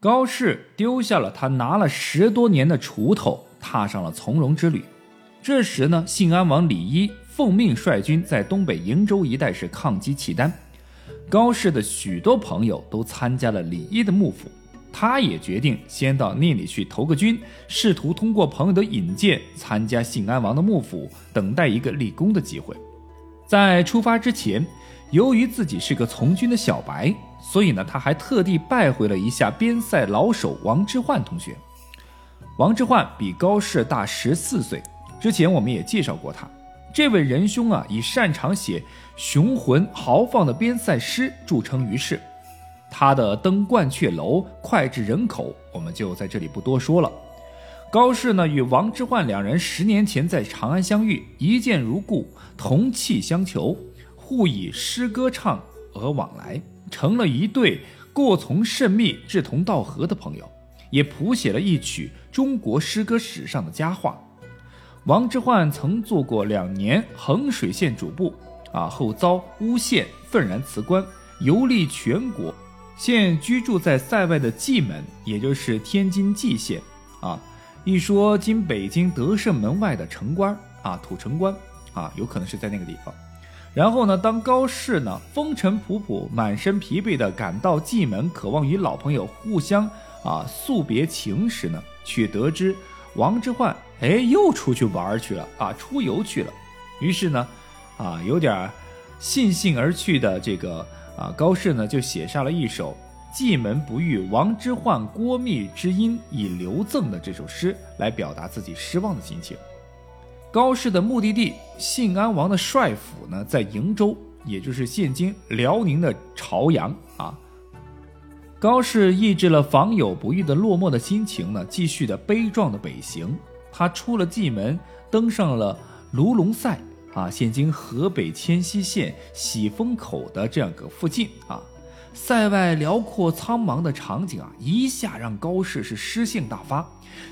高适丢下了他拿了十多年的锄头，踏上了从戎之旅。这时呢，信安王李一奉命率军在东北瀛州一带是抗击契丹。高适的许多朋友都参加了李一的幕府，他也决定先到那里去投个军，试图通过朋友的引荐参加信安王的幕府，等待一个立功的机会。在出发之前，由于自己是个从军的小白。所以呢，他还特地拜会了一下边塞老手王之涣同学。王之涣比高适大十四岁，之前我们也介绍过他。这位仁兄啊，以擅长写雄浑豪放的边塞诗著称于世。他的《登鹳雀楼》脍炙人口，我们就在这里不多说了。高适呢，与王之涣两人十年前在长安相遇，一见如故，同气相求，互以诗歌唱而往来。成了一对过从甚密、志同道合的朋友，也谱写了一曲中国诗歌史上的佳话。王之涣曾做过两年衡水县主簿，啊，后遭诬陷，愤然辞官，游历全国。现居住在塞外的蓟门，也就是天津蓟县，啊，一说今北京德胜门外的城关，啊，土城关，啊，有可能是在那个地方。然后呢，当高适呢风尘仆仆、满身疲惫地赶到蓟门，渴望与老朋友互相啊诉别情时呢，却得知王之涣哎又出去玩去了啊，出游去了。于是呢，啊有点悻悻而去的这个啊高适呢，就写下了一首《蓟门不遇王之涣郭密之音以留赠》的这首诗，来表达自己失望的心情。高适的目的地信安王的帅府呢，在瀛州，也就是现今辽宁的朝阳啊。高适抑制了访友不遇的落寞的心情呢，继续的悲壮的北行。他出了蓟门，登上了卢龙塞啊，现今河北迁西县喜峰口的这样个附近啊。塞外辽阔苍茫的场景啊，一下让高适是诗兴大发，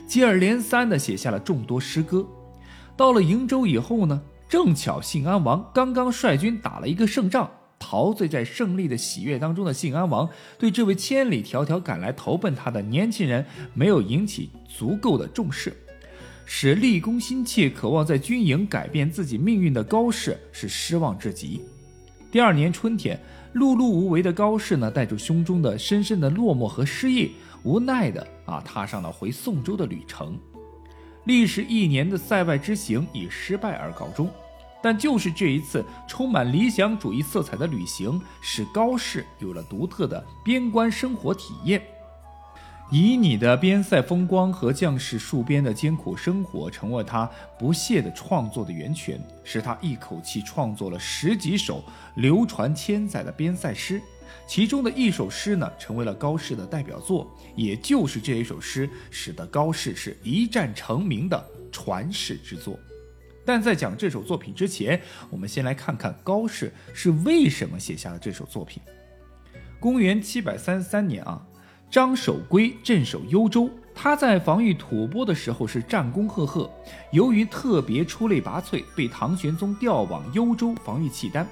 接二连三的写下了众多诗歌。到了瀛州以后呢，正巧信安王刚刚率军打了一个胜仗，陶醉在胜利的喜悦当中的信安王，对这位千里迢迢赶来投奔他的年轻人没有引起足够的重视，使立功心切、渴望在军营改变自己命运的高适是失望至极。第二年春天，碌碌无为的高适呢，带着胸中的深深的落寞和失意，无奈的啊，踏上了回宋州的旅程。历时一年的塞外之行以失败而告终，但就是这一次充满理想主义色彩的旅行，使高适有了独特的边关生活体验。旖旎的边塞风光和将士戍边的艰苦生活，成为他不懈的创作的源泉，使他一口气创作了十几首流传千载的边塞诗。其中的一首诗呢，成为了高适的代表作，也就是这一首诗，使得高适是一战成名的传世之作。但在讲这首作品之前，我们先来看看高适是为什么写下了这首作品。公元七百三十三年啊，张守珪镇守幽州，他在防御吐蕃的时候是战功赫赫，由于特别出类拔萃，被唐玄宗调往幽州防御契丹。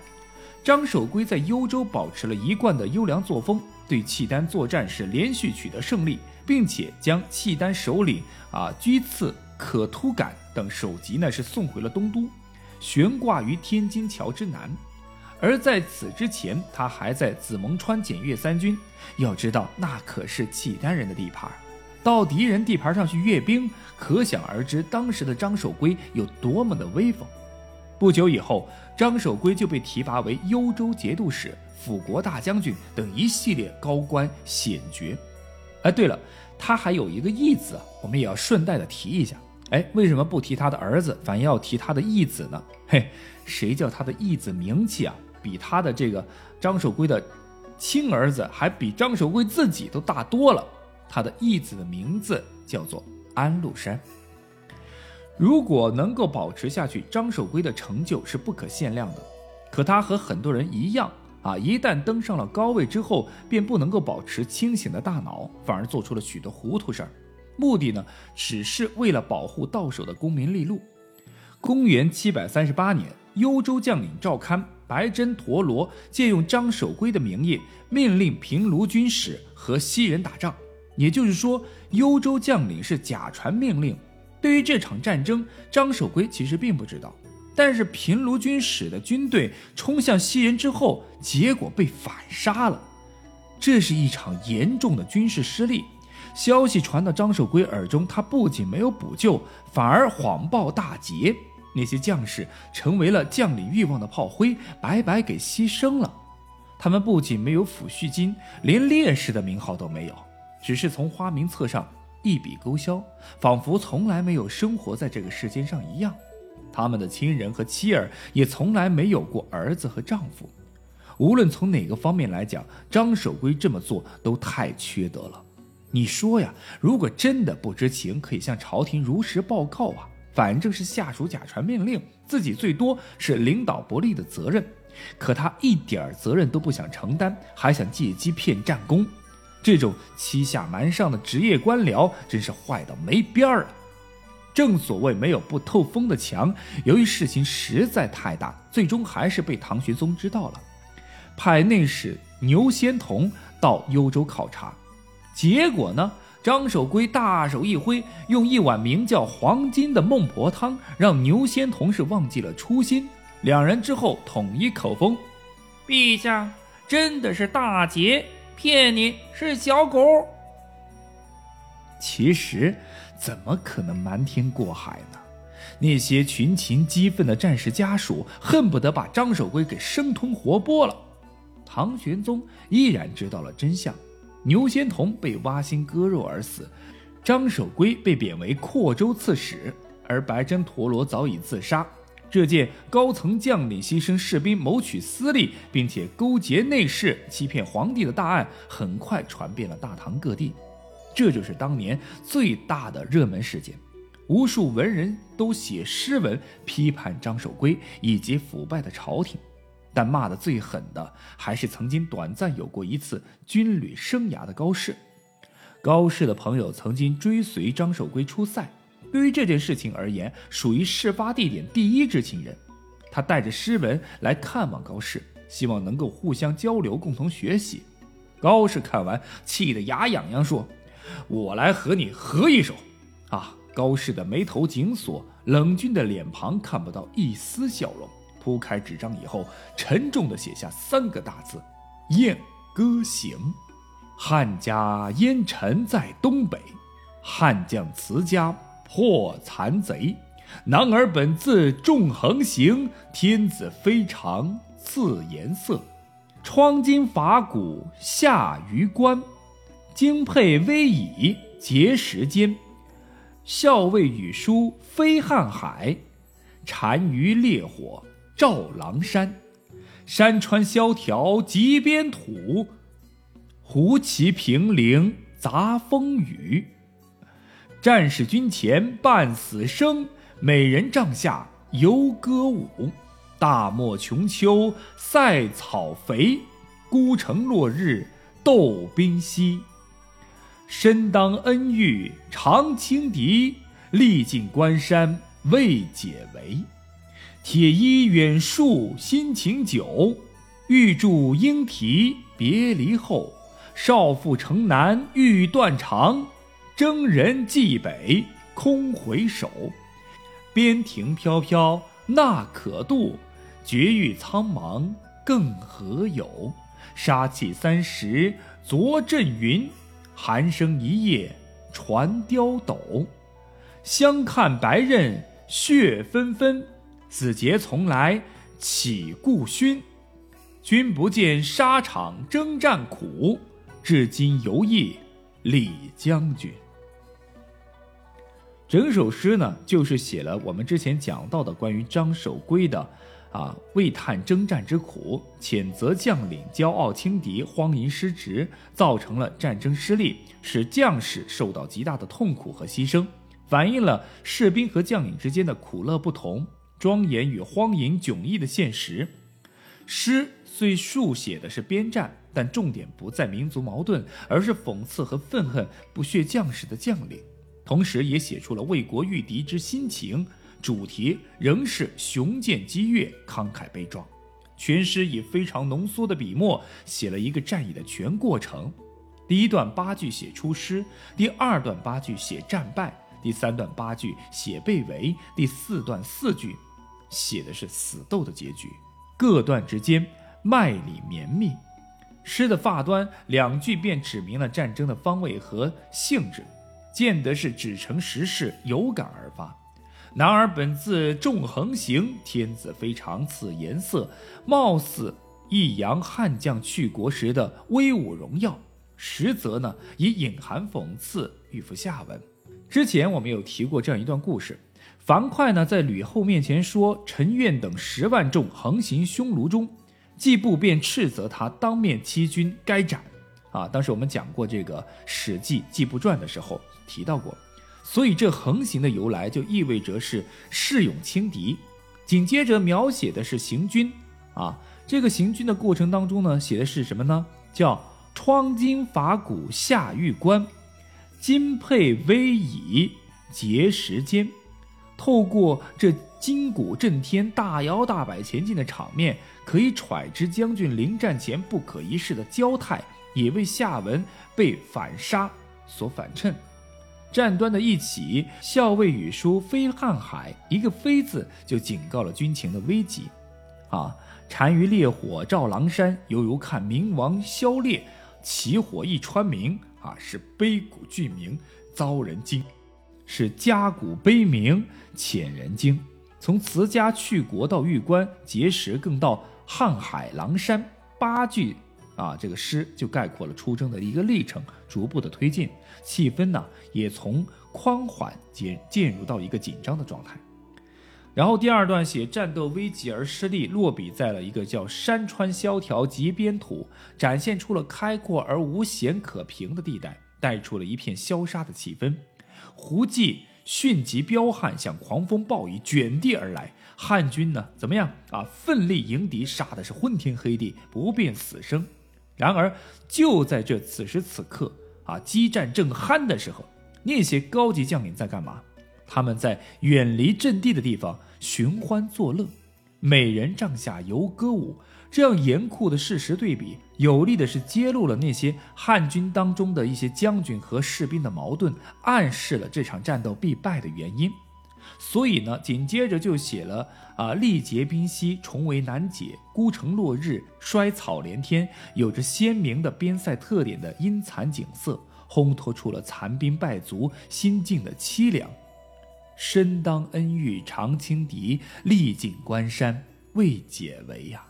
张守珪在幽州保持了一贯的优良作风，对契丹作战是连续取得胜利，并且将契丹首领啊居次可突感等首级呢是送回了东都，悬挂于天津桥之南。而在此之前，他还在紫蒙川检阅三军。要知道，那可是契丹人的地盘，到敌人地盘上去阅兵，可想而知当时的张守珪有多么的威风。不久以后，张守珪就被提拔为幽州节度使、辅国大将军等一系列高官显爵。哎，对了，他还有一个义子，我们也要顺带的提一下。哎，为什么不提他的儿子，反要提他的义子呢？嘿，谁叫他的义子名气啊，比他的这个张守珪的亲儿子还比张守珪自己都大多了。他的义子的名字叫做安禄山。如果能够保持下去，张守珪的成就是不可限量的。可他和很多人一样啊，一旦登上了高位之后，便不能够保持清醒的大脑，反而做出了许多糊涂事儿。目的呢，只是为了保护到手的功名利禄。公元七百三十八年，幽州将领赵堪、白真陀罗借用张守珪的名义，命令平卢军使和西人打仗。也就是说，幽州将领是假传命令。对于这场战争，张守珪其实并不知道。但是平卢军使的军队冲向西人之后，结果被反杀了，这是一场严重的军事失利。消息传到张守珪耳中，他不仅没有补救，反而谎报大捷。那些将士成为了将领欲望的炮灰，白白给牺牲了。他们不仅没有抚恤金，连烈士的名号都没有，只是从花名册上一笔勾销，仿佛从来没有生活在这个世间上一样。他们的亲人和妻儿也从来没有过儿子和丈夫。无论从哪个方面来讲，张守圭这么做都太缺德了。你说呀，如果真的不知情，可以向朝廷如实报告啊。反正是下属假传命令，自己最多是领导不力的责任。可他一点责任都不想承担，还想借机骗战功。这种欺下瞒上的职业官僚，真是坏到没边儿了。正所谓没有不透风的墙，由于事情实在太大，最终还是被唐玄宗知道了，派内史牛仙童到幽州考察。结果呢？张守珪大手一挥，用一碗名叫黄金的孟婆汤，让牛仙童是忘记了初心。两人之后统一口风：“陛下真的是大捷，骗你是小狗。”其实，怎么可能瞒天过海呢？那些群情激愤的战士家属恨不得把张守圭给生吞活剥了。唐玄宗依然知道了真相。牛仙童被挖心割肉而死，张守圭被贬为阔州刺史，而白真陀罗早已自杀。这件高层将领牺牲士兵谋取私利，并且勾结内侍欺骗皇帝的大案，很快传遍了大唐各地。这就是当年最大的热门事件，无数文人都写诗文批判张守珪以及腐败的朝廷。但骂得最狠的，还是曾经短暂有过一次军旅生涯的高适。高适的朋友曾经追随张守珪出塞，对于这件事情而言，属于事发地点第一知情人。他带着诗文来看望高适，希望能够互相交流，共同学习。高适看完，气得牙痒痒，说：“我来和你合一首。”啊！高适的眉头紧锁，冷峻的脸庞看不到一丝笑容。铺开纸张以后，沉重地写下三个大字：“燕歌行。”汉家烟尘在东北，汉将辞家破残贼。男儿本自纵横行，天子非常赐颜色。窗金法鼓下榆关，精佩威仪结时间。校尉羽书飞瀚海，单于烈火。照狼山，山川萧条极边土；胡骑平陵杂风雨。战士军前半死生，美人帐下游歌舞。大漠穷秋塞草肥，孤城落日斗兵稀。身当恩遇常轻敌，历尽关山未解围。铁衣远戍辛勤久，欲驻莺啼别离后。少妇城南欲断肠，征人蓟北空回首。边庭飘飘那可度，绝域苍茫更何有？杀气三十昨阵云，寒声一夜传刁斗。相看白刃血纷纷。子节从来岂顾勋？君不见沙场征战苦，至今犹忆李将军。整首诗呢，就是写了我们之前讲到的关于张守珪的啊，为探征战之苦，谴责将领骄傲轻敌、荒淫失职，造成了战争失利，使将士受到极大的痛苦和牺牲，反映了士兵和将领之间的苦乐不同。庄严与荒淫迥异的现实，诗虽述写的是边战，但重点不在民族矛盾，而是讽刺和愤恨不屑将士的将领，同时也写出了为国御敌之心情。主题仍是雄健激越、慷慨悲壮。全诗以非常浓缩的笔墨写了一个战役的全过程。第一段八句写出师，第二段八句写战败，第三段八句写被围，第四段四句写的是死斗的结局。各段之间脉理绵密。诗的发端两句便指明了战争的方位和性质，见得是只成时事，有感而发。男儿本自纵横行，天子非常此颜色，貌似一扬汉将去国时的威武荣耀，实则呢以隐含讽刺，欲附下文。之前我们有提过这样一段故事：樊哙呢在吕后面前说陈愿等十万众横行匈奴中。季布便斥责他当面欺君，该斩。啊，当时我们讲过这个《史记·季布传》的时候提到过，所以这横行的由来就意味着是恃勇轻敌。紧接着描写的是行军，啊，这个行军的过程当中呢，写的是什么呢？叫窗金伐骨下玉关，金佩威仪结石间。透过这金鼓震天、大摇大摆前进的场面，可以揣知将军临战前不可一世的骄态，也为下文被反杀所反衬。战端的一起，校尉语书飞瀚海，一个“飞”字就警告了军情的危急。啊，单于烈火照狼山，犹如看明王消烈，起火一川明。啊，是悲鼓巨鸣，遭人惊。是家鼓悲鸣，遣人惊。从辞家去国到玉关结识，更到瀚海狼山，八句啊，这个诗就概括了出征的一个历程，逐步的推进，气氛呢也从宽缓渐进入到一个紧张的状态。然后第二段写战斗危急而失利，落笔在了一个叫山川萧条极边土，展现出了开阔而无险可平的地带，带出了一片萧杀的气氛。胡骑迅疾彪悍，像狂风暴雨卷地而来。汉军呢，怎么样啊？奋力迎敌，杀的是昏天黑地，不辨死生。然而，就在这此时此刻啊，激战正酣的时候，那些高级将领在干嘛？他们在远离阵地的地方寻欢作乐，美人帐下游歌舞。这样严酷的事实对比，有力的是揭露了那些汉军当中的一些将军和士兵的矛盾，暗示了这场战斗必败的原因。所以呢，紧接着就写了啊，力竭兵稀，重围难解，孤城落日，衰草连天，有着鲜明的边塞特点的阴惨景色，烘托出了残兵败卒心境的凄凉。身当恩遇常轻敌，历尽关山未解围呀。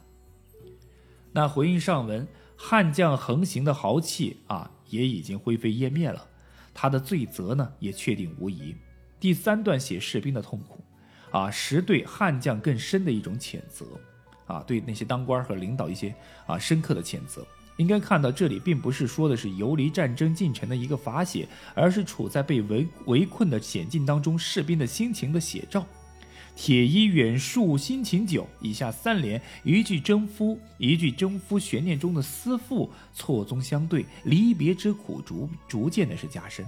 那回应上文，汉将横行的豪气啊，也已经灰飞烟灭了。他的罪责呢，也确定无疑。第三段写士兵的痛苦，啊，实对悍将更深的一种谴责，啊，对那些当官和领导一些啊深刻的谴责。应该看到这里，并不是说的是游离战争进程的一个法写，而是处在被围围困的险境当中士兵的心情的写照。铁衣远戍心情久，以下三联，一句征夫，一句征夫悬念中的思妇，错综相对，离别之苦逐逐渐的是加深。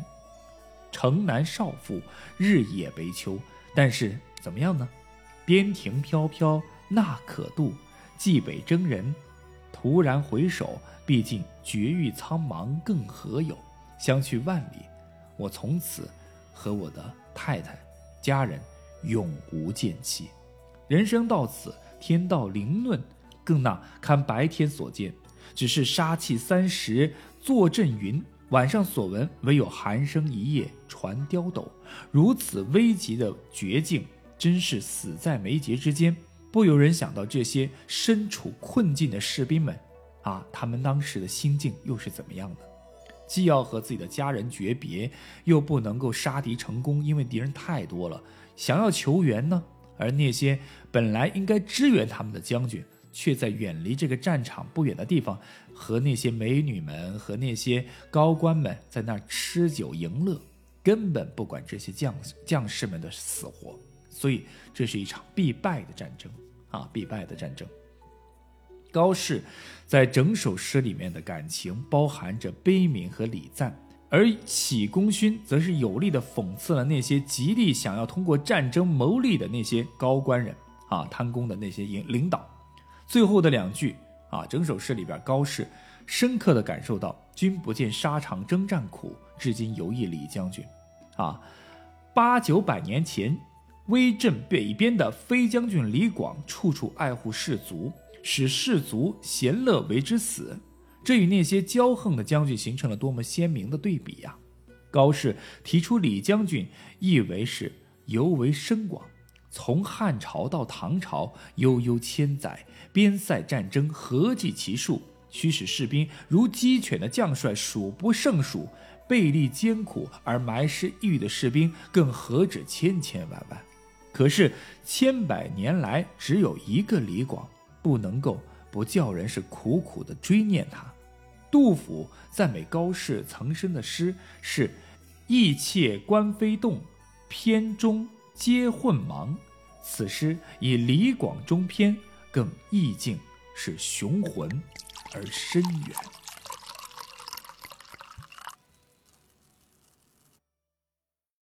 城南少妇，日夜悲秋。但是怎么样呢？边庭飘飘，那可度？冀北征人，突然回首，毕竟绝域苍茫，更何有？相去万里，我从此和我的太太、家人。永无间期，人生到此，天道凌乱，更那堪白天所见。只是杀气三十坐阵云，晚上所闻唯有寒声一夜传刁斗。如此危急的绝境，真是死在眉睫之间。不由人想到这些身处困境的士兵们，啊，他们当时的心境又是怎么样的？既要和自己的家人诀别，又不能够杀敌成功，因为敌人太多了。想要求援呢，而那些本来应该支援他们的将军，却在远离这个战场不远的地方，和那些美女们和那些高官们在那儿吃酒迎乐，根本不管这些将将士们的死活。所以，这是一场必败的战争啊！必败的战争。高适在整首诗里面的感情，包含着悲悯和礼赞。而启功勋则是有力的讽刺了那些极力想要通过战争谋利的那些高官人啊，贪功的那些领领导。最后的两句啊，整首诗里边高适深刻的感受到“君不见沙场征战苦，至今犹忆李将军”。啊，八九百年前，威震北边的飞将军李广，处处爱护士卒，使士卒贤乐为之死。这与那些骄横的将军形成了多么鲜明的对比呀！高适提出李将军，意为是尤为深广。从汉朝到唐朝，悠悠千载，边塞战争何计其数，驱使士兵如鸡犬的将帅数不胜数，背力艰苦而埋尸异域的士兵更何止千千万万。可是千百年来只有一个李广，不能够不叫人是苦苦的追念他。杜甫赞美高适曾生的诗是“意切官非动，篇中”。皆混茫，此诗以李广中篇，更意境是雄浑而深远。